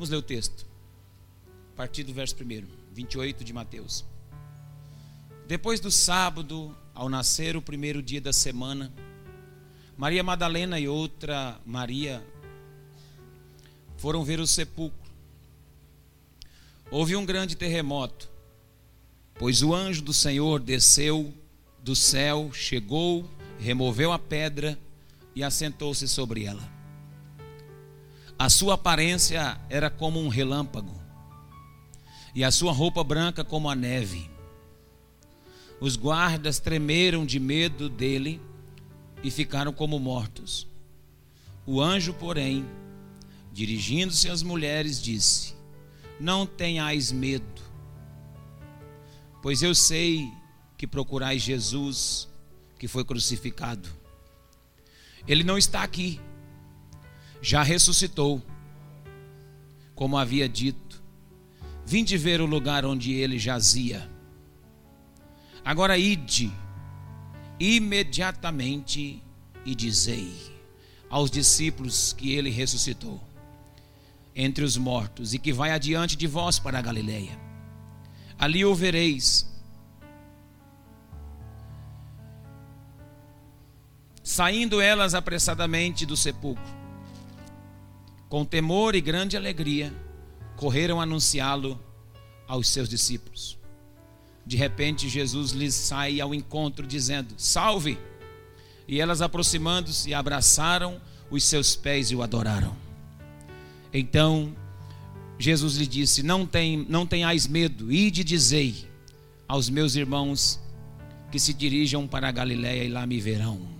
Vamos ler o texto. A partir do verso 1, 28 de Mateus. Depois do sábado, ao nascer o primeiro dia da semana, Maria Madalena e outra Maria foram ver o sepulcro. Houve um grande terremoto, pois o anjo do Senhor desceu do céu, chegou, removeu a pedra e assentou-se sobre ela. A sua aparência era como um relâmpago, e a sua roupa branca como a neve. Os guardas tremeram de medo dele e ficaram como mortos. O anjo, porém, dirigindo-se às mulheres, disse: Não tenhais medo, pois eu sei que procurais Jesus, que foi crucificado. Ele não está aqui, já ressuscitou, como havia dito. Vinde ver o lugar onde ele jazia. Agora ide imediatamente e dizei aos discípulos que ele ressuscitou entre os mortos e que vai adiante de vós para a Galileia. Ali o vereis. Saindo elas apressadamente do sepulcro, com temor e grande alegria, correram anunciá-lo aos seus discípulos. De repente, Jesus lhes sai ao encontro, dizendo: Salve! E elas, aproximando-se, abraçaram os seus pés e o adoraram. Então, Jesus lhe disse: Não, tem, não tenhais medo, ide dizei aos meus irmãos que se dirijam para a Galiléia e lá me verão.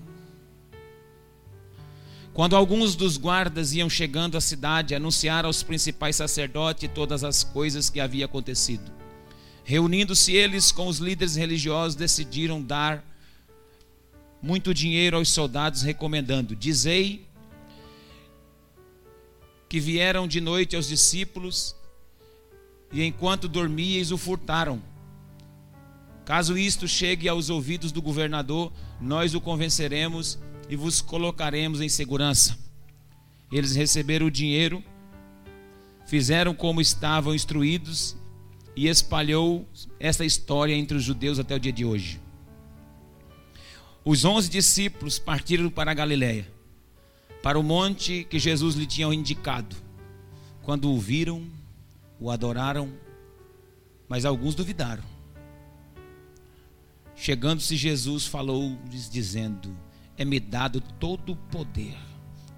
Quando alguns dos guardas iam chegando à cidade, anunciaram aos principais sacerdotes todas as coisas que havia acontecido. Reunindo-se eles com os líderes religiosos, decidiram dar muito dinheiro aos soldados, recomendando: Dizei que vieram de noite aos discípulos e enquanto dormíeis o furtaram. Caso isto chegue aos ouvidos do governador, nós o convenceremos e vos colocaremos em segurança. Eles receberam o dinheiro, fizeram como estavam instruídos e espalhou essa história entre os judeus até o dia de hoje. Os onze discípulos partiram para a Galiléia, para o monte que Jesus lhe tinha indicado. Quando o viram, o adoraram, mas alguns duvidaram. Chegando-se Jesus, falou-lhes dizendo: É-me dado todo o poder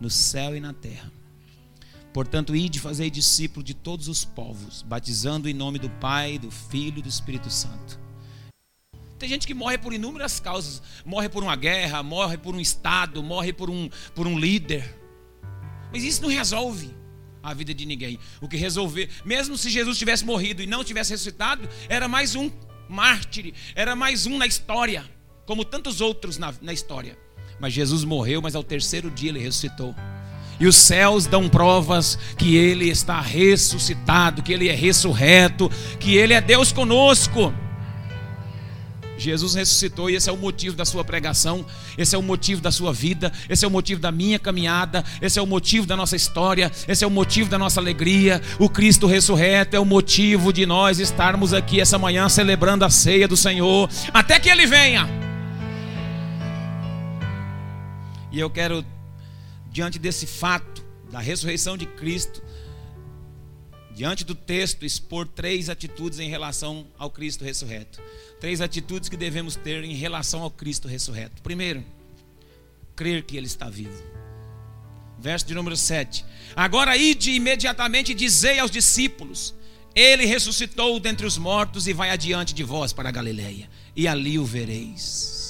no céu e na terra. Portanto, ide fazer discípulo de todos os povos, batizando em nome do Pai, do Filho e do Espírito Santo. Tem gente que morre por inúmeras causas, morre por uma guerra, morre por um estado, morre por um, por um líder. Mas isso não resolve a vida de ninguém. O que resolver, mesmo se Jesus tivesse morrido e não tivesse ressuscitado, era mais um mártir, era mais um na história, como tantos outros na, na história. Mas Jesus morreu, mas ao terceiro dia ele ressuscitou. E os céus dão provas que ele está ressuscitado, que ele é ressurreto, que ele é Deus conosco. Jesus ressuscitou e esse é o motivo da sua pregação, esse é o motivo da sua vida, esse é o motivo da minha caminhada, esse é o motivo da nossa história, esse é o motivo da nossa alegria. O Cristo ressurreto é o motivo de nós estarmos aqui essa manhã celebrando a ceia do Senhor, até que Ele venha. E eu quero, diante desse fato da ressurreição de Cristo, diante do texto, expor três atitudes em relação ao Cristo ressurreto. Três atitudes que devemos ter em relação ao Cristo ressurreto. Primeiro, crer que Ele está vivo. Verso de número 7. Agora ide imediatamente e dizei aos discípulos: Ele ressuscitou dentre os mortos e vai adiante de vós para a Galileia, e ali o vereis.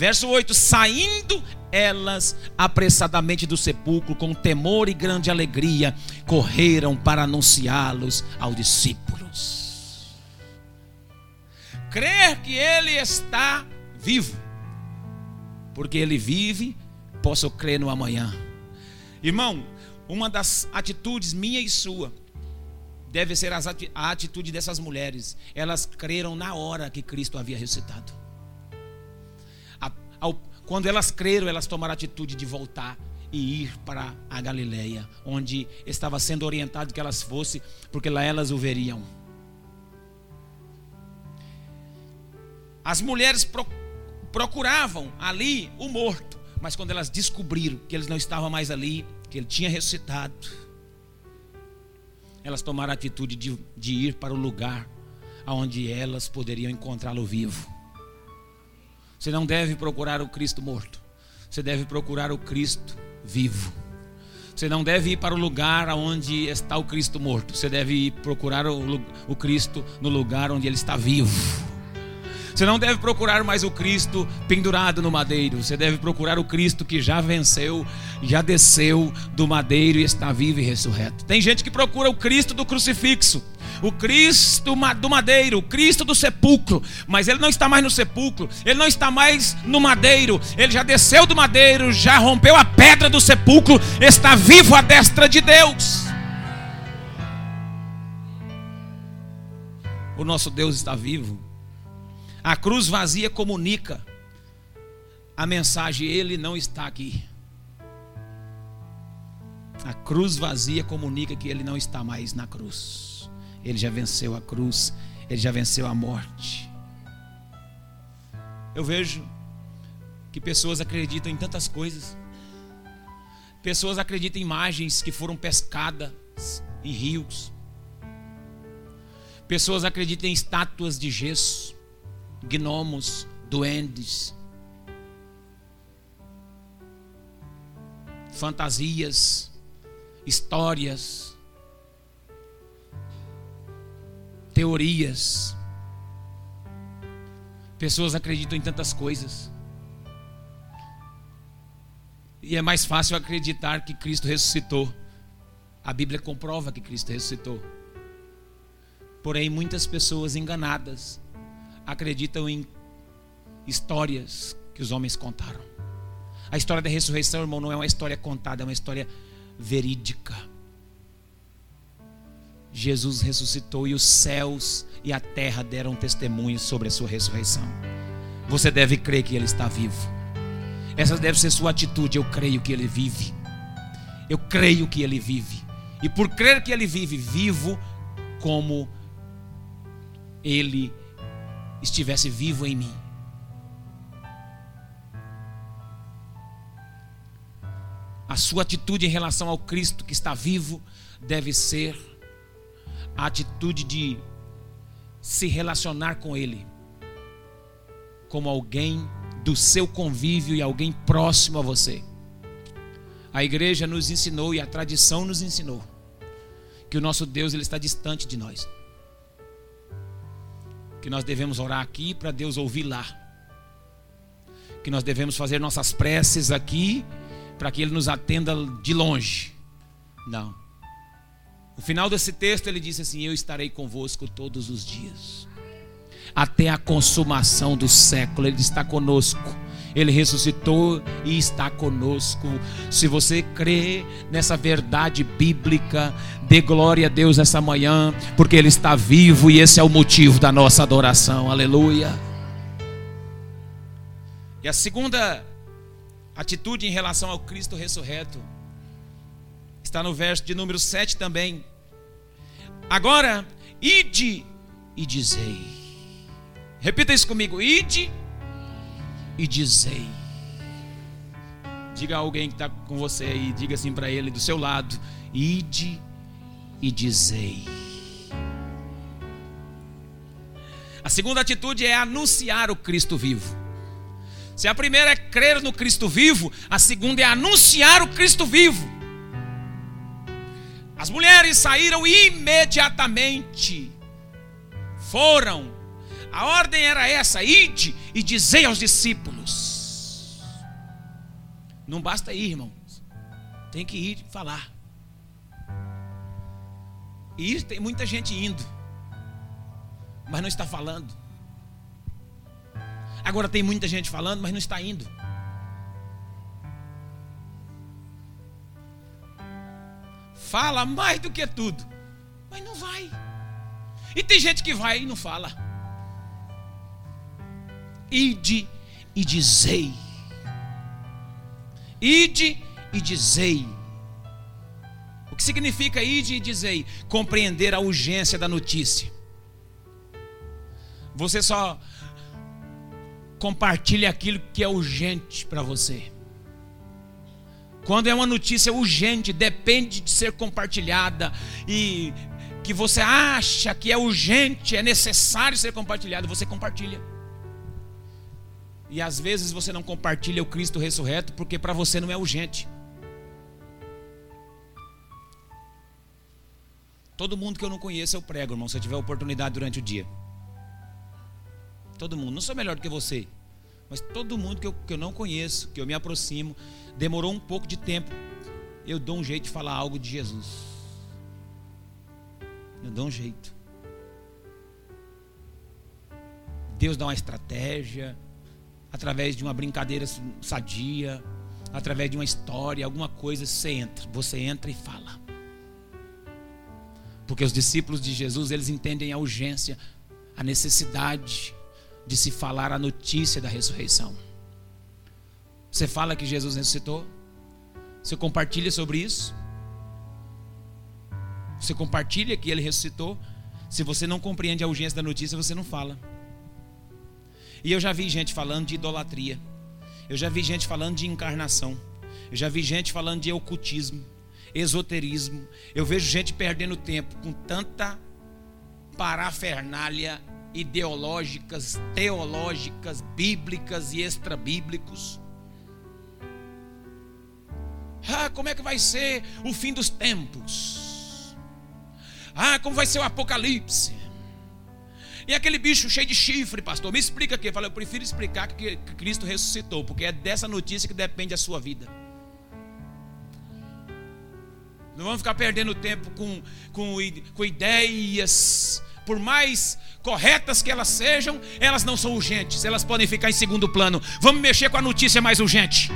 Verso 8: Saindo elas apressadamente do sepulcro, com temor e grande alegria, correram para anunciá-los aos discípulos crer que Ele está vivo. Porque Ele vive, posso crer no amanhã. Irmão, uma das atitudes minha e sua deve ser a atitude dessas mulheres. Elas creram na hora que Cristo havia ressuscitado. Quando elas creram, elas tomaram a atitude de voltar e ir para a Galileia, onde estava sendo orientado que elas fossem, porque lá elas o veriam. As mulheres procuravam ali o morto, mas quando elas descobriram que ele não estava mais ali, que ele tinha ressuscitado, elas tomaram a atitude de, de ir para o lugar onde elas poderiam encontrá-lo vivo. Você não deve procurar o Cristo morto, você deve procurar o Cristo vivo. Você não deve ir para o lugar onde está o Cristo morto, você deve ir procurar o, o Cristo no lugar onde ele está vivo. Você não deve procurar mais o Cristo pendurado no madeiro. Você deve procurar o Cristo que já venceu, já desceu do madeiro e está vivo e ressurreto. Tem gente que procura o Cristo do crucifixo o Cristo do madeiro, o Cristo do sepulcro, mas ele não está mais no sepulcro, ele não está mais no madeiro, ele já desceu do madeiro, já rompeu a pedra do sepulcro, está vivo à destra de Deus. O nosso Deus está vivo. A cruz vazia comunica a mensagem: Ele não está aqui. A cruz vazia comunica que Ele não está mais na cruz. Ele já venceu a cruz, Ele já venceu a morte. Eu vejo que pessoas acreditam em tantas coisas. Pessoas acreditam em imagens que foram pescadas em rios. Pessoas acreditam em estátuas de gesso gnomos, duendes, fantasias, histórias, teorias. Pessoas acreditam em tantas coisas. E é mais fácil acreditar que Cristo ressuscitou. A Bíblia comprova que Cristo ressuscitou. Porém, muitas pessoas enganadas acreditam em histórias que os homens contaram. A história da ressurreição, irmão, não é uma história contada, é uma história verídica. Jesus ressuscitou e os céus e a terra deram testemunho sobre a sua ressurreição. Você deve crer que ele está vivo. Essa deve ser sua atitude. Eu creio que ele vive. Eu creio que ele vive. E por crer que ele vive, vivo como ele estivesse vivo em mim. A sua atitude em relação ao Cristo que está vivo deve ser a atitude de se relacionar com Ele como alguém do seu convívio e alguém próximo a você. A igreja nos ensinou e a tradição nos ensinou que o nosso Deus ele está distante de nós que nós devemos orar aqui para Deus ouvir lá. Que nós devemos fazer nossas preces aqui para que Ele nos atenda de longe. Não. No final desse texto ele disse assim: Eu estarei convosco todos os dias, até a consumação do século. Ele está conosco ele ressuscitou e está conosco. Se você crê nessa verdade bíblica, dê glória a Deus essa manhã, porque Ele está vivo e esse é o motivo da nossa adoração. Aleluia. E a segunda atitude em relação ao Cristo ressurreto está no verso de número 7 também. Agora, ide e dizei. Repita isso comigo: ide e dizei. Diga a alguém que está com você aí, diga assim para ele do seu lado: ide e dizei. A segunda atitude é anunciar o Cristo vivo. Se a primeira é crer no Cristo vivo, a segunda é anunciar o Cristo vivo. As mulheres saíram imediatamente, foram a ordem era essa: ide e dizei aos discípulos. Não basta ir, irmãos. Tem que ir falar. Ir tem muita gente indo, mas não está falando. Agora tem muita gente falando, mas não está indo. Fala mais do que tudo, mas não vai. E tem gente que vai e não fala. Ide e dizei. Ide e dizei. O que significa ide e dizei? Compreender a urgência da notícia. Você só compartilha aquilo que é urgente para você. Quando é uma notícia urgente, depende de ser compartilhada e que você acha que é urgente, é necessário ser compartilhado, você compartilha. E às vezes você não compartilha o Cristo ressurreto porque para você não é urgente. Todo mundo que eu não conheço eu prego, irmão, se eu tiver oportunidade durante o dia. Todo mundo. Não sou melhor do que você. Mas todo mundo que eu, que eu não conheço, que eu me aproximo, demorou um pouco de tempo. Eu dou um jeito de falar algo de Jesus. Eu dou um jeito. Deus dá uma estratégia, através de uma brincadeira sadia, através de uma história, alguma coisa, você entra. Você entra e fala. Porque os discípulos de Jesus, eles entendem a urgência, a necessidade de se falar a notícia da ressurreição. Você fala que Jesus ressuscitou? Você compartilha sobre isso? Você compartilha que ele ressuscitou? Se você não compreende a urgência da notícia, você não fala. E eu já vi gente falando de idolatria. Eu já vi gente falando de encarnação. Eu já vi gente falando de ocultismo, esoterismo. Eu vejo gente perdendo tempo com tanta parafernália ideológicas, teológicas, bíblicas e extrabíblicos. Ah, como é que vai ser o fim dos tempos? Ah, como vai ser o apocalipse? E aquele bicho cheio de chifre, pastor, me explica aqui. Eu falei, eu prefiro explicar que Cristo ressuscitou, porque é dessa notícia que depende a sua vida. Não vamos ficar perdendo tempo com, com, com ideias por mais corretas que elas sejam, elas não são urgentes, elas podem ficar em segundo plano. Vamos mexer com a notícia mais urgente.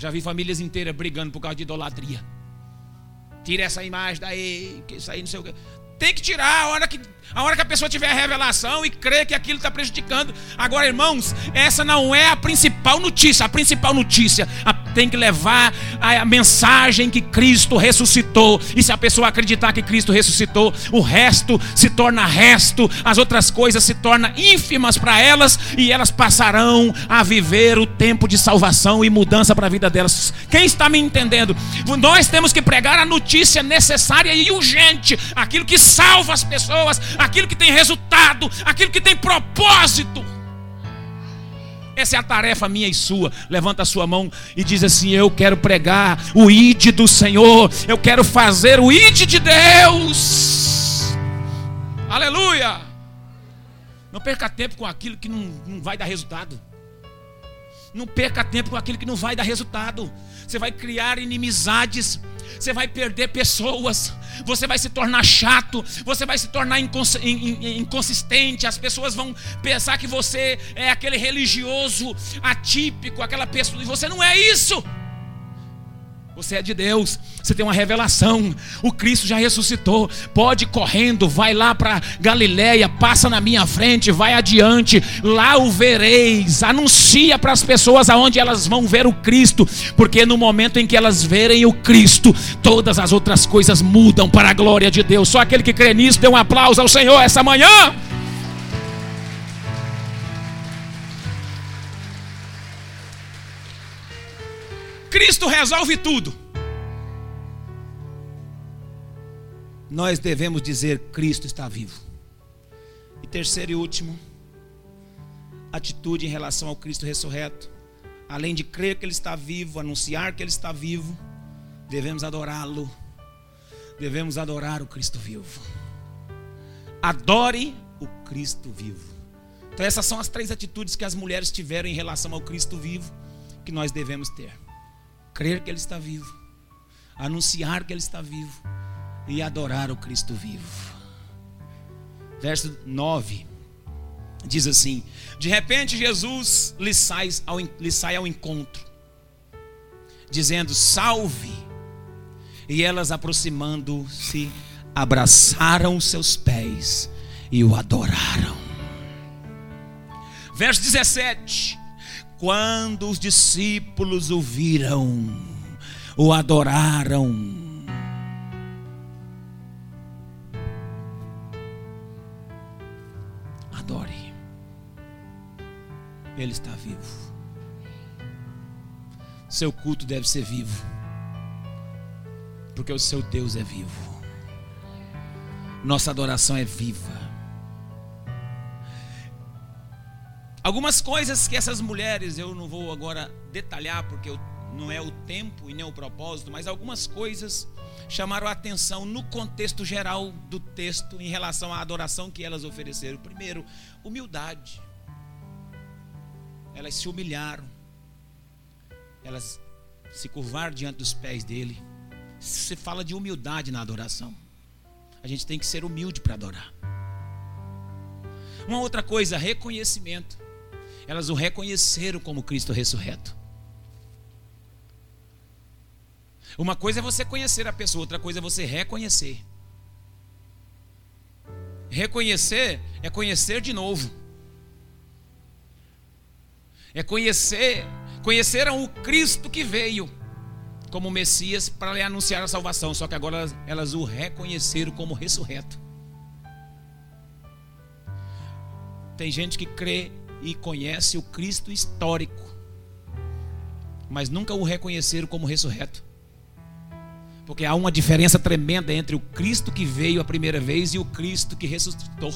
Já vi famílias inteiras brigando por causa de idolatria. Tira essa imagem daí, que isso aí não sei o. Tem que tirar a hora que, a hora que a pessoa tiver a revelação e crer que aquilo está prejudicando. Agora, irmãos, essa não é a principal notícia. A principal notícia a, tem que levar a, mensagem que Cristo ressuscitou. E se a pessoa acreditar que Cristo ressuscitou, o resto se torna resto, as outras coisas se tornam ínfimas para elas e elas passarão a viver o tempo de salvação e mudança para a vida delas. Quem está me entendendo? Nós temos que pregar a notícia necessária e urgente, aquilo que salva as pessoas, aquilo que tem resultado, aquilo que tem propósito. Essa é a tarefa minha e sua. Levanta a sua mão e diz assim: Eu quero pregar o id do Senhor, eu quero fazer o id de Deus. Aleluia! Não perca tempo com aquilo que não, não vai dar resultado. Não perca tempo com aquilo que não vai dar resultado. Você vai criar inimizades você vai perder pessoas, você vai se tornar chato, você vai se tornar inconsistente. As pessoas vão pensar que você é aquele religioso atípico, aquela pessoa, e você não é isso. Você é de Deus, você tem uma revelação. O Cristo já ressuscitou. Pode ir correndo, vai lá para Galiléia, passa na minha frente, vai adiante. Lá o vereis. Anuncia para as pessoas aonde elas vão ver o Cristo, porque no momento em que elas verem o Cristo, todas as outras coisas mudam para a glória de Deus. Só aquele que crê nisso, dê um aplauso ao Senhor essa manhã. Cristo resolve tudo. Nós devemos dizer: Cristo está vivo. E terceiro e último, atitude em relação ao Cristo ressurreto. Além de crer que Ele está vivo, anunciar que Ele está vivo, devemos adorá-lo. Devemos adorar o Cristo vivo. Adore o Cristo vivo. Então, essas são as três atitudes que as mulheres tiveram em relação ao Cristo vivo que nós devemos ter crer que Ele está vivo, anunciar que Ele está vivo e adorar o Cristo vivo. Verso 9 diz assim: De repente Jesus lhe sai ao, lhe sai ao encontro, dizendo: Salve! E elas, aproximando-se, abraçaram seus pés e o adoraram. Verso 17: Quando os discípulos o viram, o adoraram. Adore. Ele está vivo. Seu culto deve ser vivo. Porque o seu Deus é vivo. Nossa adoração é viva. Algumas coisas que essas mulheres, eu não vou agora detalhar, porque não é o tempo e nem o propósito, mas algumas coisas chamaram a atenção no contexto geral do texto em relação à adoração que elas ofereceram. Primeiro, humildade. Elas se humilharam, elas se curvaram diante dos pés dele. Se fala de humildade na adoração. A gente tem que ser humilde para adorar. Uma outra coisa, reconhecimento. Elas o reconheceram como Cristo ressurreto. Uma coisa é você conhecer a pessoa, outra coisa é você reconhecer. Reconhecer é conhecer de novo. É conhecer, conheceram o Cristo que veio como Messias para lhe anunciar a salvação, só que agora elas, elas o reconheceram como ressurreto. Tem gente que crê e conhece o Cristo histórico, mas nunca o reconheceram como ressurreto. Porque há uma diferença tremenda entre o Cristo que veio a primeira vez e o Cristo que ressuscitou.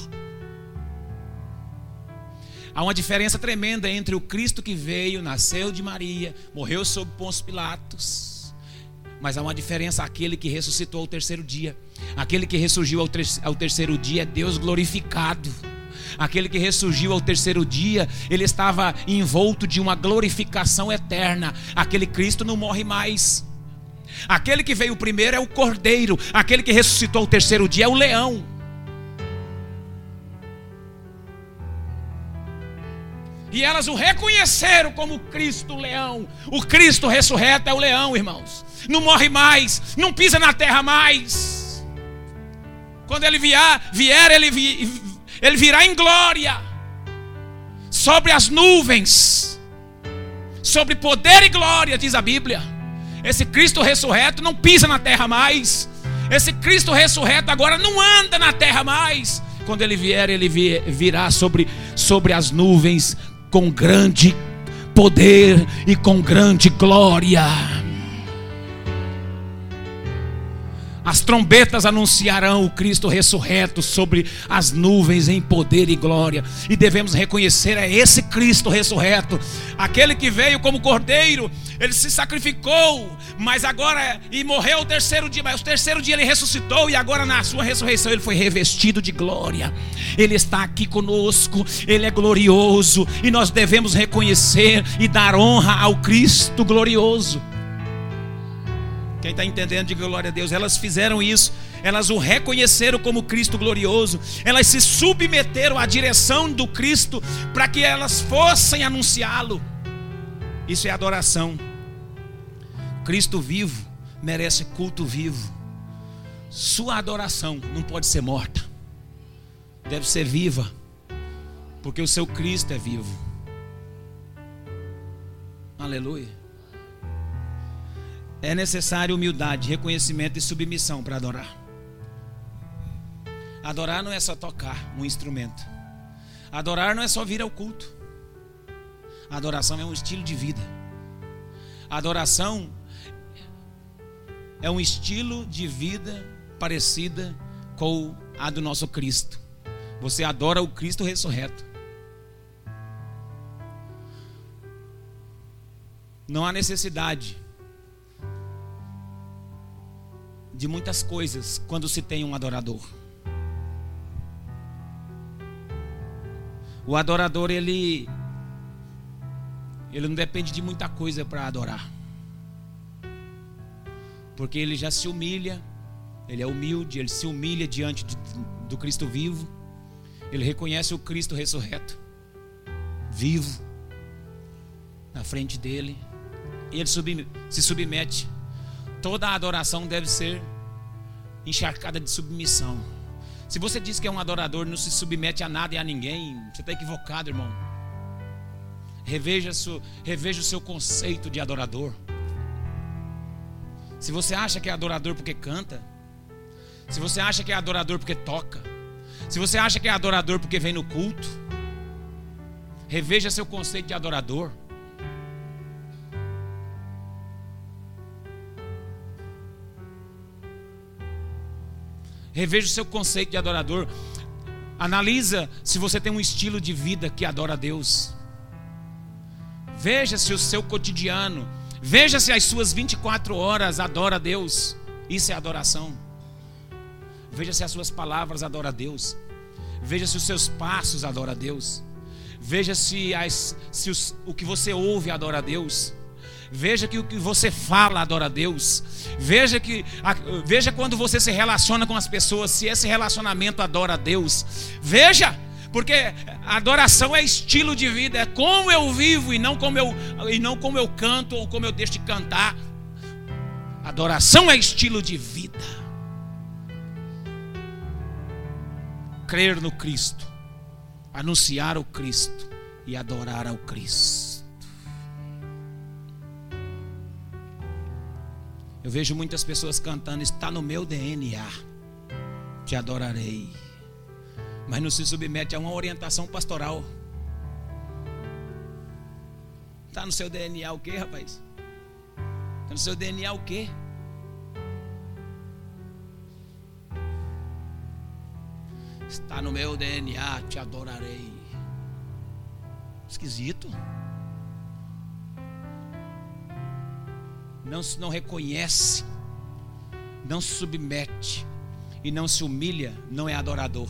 Há uma diferença tremenda entre o Cristo que veio, nasceu de Maria, morreu sob Pôncio Pilatos, mas há uma diferença: aquele que ressuscitou ao terceiro dia, aquele que ressurgiu ao, ter ao terceiro dia é Deus glorificado. Aquele que ressurgiu ao terceiro dia, ele estava envolto de uma glorificação eterna. Aquele Cristo não morre mais. Aquele que veio primeiro é o cordeiro, aquele que ressuscitou ao terceiro dia é o leão. E elas o reconheceram como Cristo leão. O Cristo ressurreto é o leão, irmãos. Não morre mais, não pisa na terra mais. Quando ele vier, vier ele, vi, ele virá em glória sobre as nuvens, sobre poder e glória, diz a Bíblia. Esse Cristo ressurreto não pisa na terra mais. Esse Cristo ressurreto agora não anda na terra mais. Quando ele vier, ele virá sobre, sobre as nuvens com grande poder e com grande glória. As trombetas anunciarão o Cristo ressurreto sobre as nuvens em poder e glória. E devemos reconhecer é esse Cristo ressurreto, aquele que veio como cordeiro, ele se sacrificou, mas agora e morreu o terceiro dia, mas o terceiro dia ele ressuscitou e agora na sua ressurreição ele foi revestido de glória. Ele está aqui conosco, ele é glorioso e nós devemos reconhecer e dar honra ao Cristo glorioso. Quem está entendendo, diga glória a Deus. Elas fizeram isso, elas o reconheceram como Cristo glorioso, elas se submeteram à direção do Cristo para que elas fossem anunciá-lo. Isso é adoração. Cristo vivo merece culto vivo. Sua adoração não pode ser morta, deve ser viva, porque o seu Cristo é vivo. Aleluia. É necessário humildade, reconhecimento e submissão para adorar. Adorar não é só tocar um instrumento. Adorar não é só vir ao culto. adoração é um estilo de vida. adoração é um estilo de vida parecida com a do nosso Cristo. Você adora o Cristo ressurreto. Não há necessidade de muitas coisas quando se tem um adorador. O adorador ele ele não depende de muita coisa para adorar. Porque ele já se humilha, ele é humilde, ele se humilha diante de, do Cristo vivo. Ele reconhece o Cristo ressurreto, vivo, na frente dele. E ele sub, se submete toda adoração deve ser encharcada de submissão. Se você diz que é um adorador, não se submete a nada e a ninguém, você está equivocado, irmão. Reveja, seu, reveja o seu conceito de adorador. Se você acha que é adorador porque canta, se você acha que é adorador porque toca, se você acha que é adorador porque vem no culto, reveja seu conceito de adorador. Reveja o seu conceito de adorador. Analisa se você tem um estilo de vida que adora a Deus. Veja se o seu cotidiano, veja se as suas 24 horas adora a Deus. Isso é adoração. Veja se as suas palavras adoram a Deus. Veja se os seus passos adoram a Deus. Veja se, as, se os, o que você ouve adora a Deus. Veja que o que você fala adora a Deus. Veja que veja quando você se relaciona com as pessoas, se esse relacionamento adora a Deus. Veja, porque adoração é estilo de vida, é como eu vivo e não como eu e não como eu canto ou como eu deixo de cantar. Adoração é estilo de vida. Crer no Cristo, anunciar o Cristo e adorar ao Cristo. Eu vejo muitas pessoas cantando, está no meu DNA. Te adorarei. Mas não se submete a uma orientação pastoral. Está no seu DNA o quê, rapaz? Está no seu DNA o quê? Está no meu DNA, te adorarei. Esquisito. Não, não reconhece, não se submete e não se humilha, não é adorador.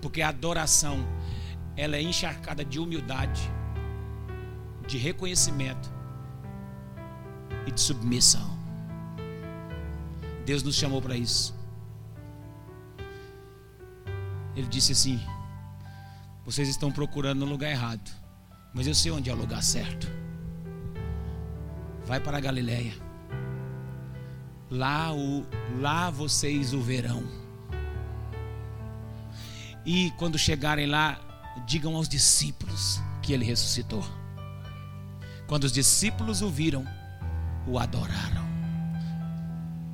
Porque a adoração, ela é encharcada de humildade, de reconhecimento e de submissão. Deus nos chamou para isso. Ele disse assim: Vocês estão procurando no lugar errado, mas eu sei onde é o lugar certo. Vai para a Galileia. Lá, o, lá vocês o verão. E quando chegarem lá, digam aos discípulos que ele ressuscitou. Quando os discípulos o viram, o adoraram.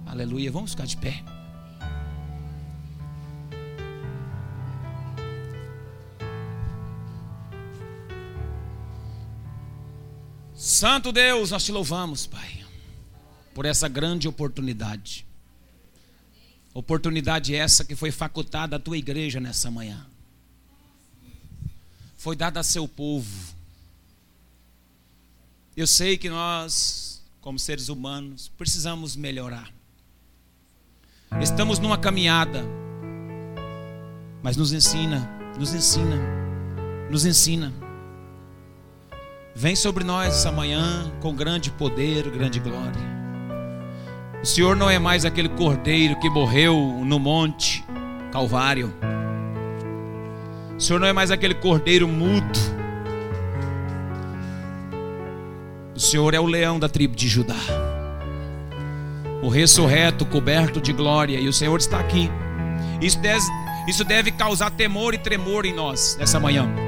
Aleluia. Vamos ficar de pé. Santo Deus, nós te louvamos, Pai, por essa grande oportunidade. Oportunidade essa que foi facultada à tua igreja nessa manhã. Foi dada a seu povo. Eu sei que nós, como seres humanos, precisamos melhorar. Estamos numa caminhada, mas nos ensina, nos ensina, nos ensina. Vem sobre nós essa manhã com grande poder, grande glória. O Senhor não é mais aquele cordeiro que morreu no monte Calvário. O Senhor não é mais aquele cordeiro mudo. O Senhor é o leão da tribo de Judá. O ressurreto, coberto de glória, e o Senhor está aqui. Isso deve, isso deve causar temor e tremor em nós nessa manhã.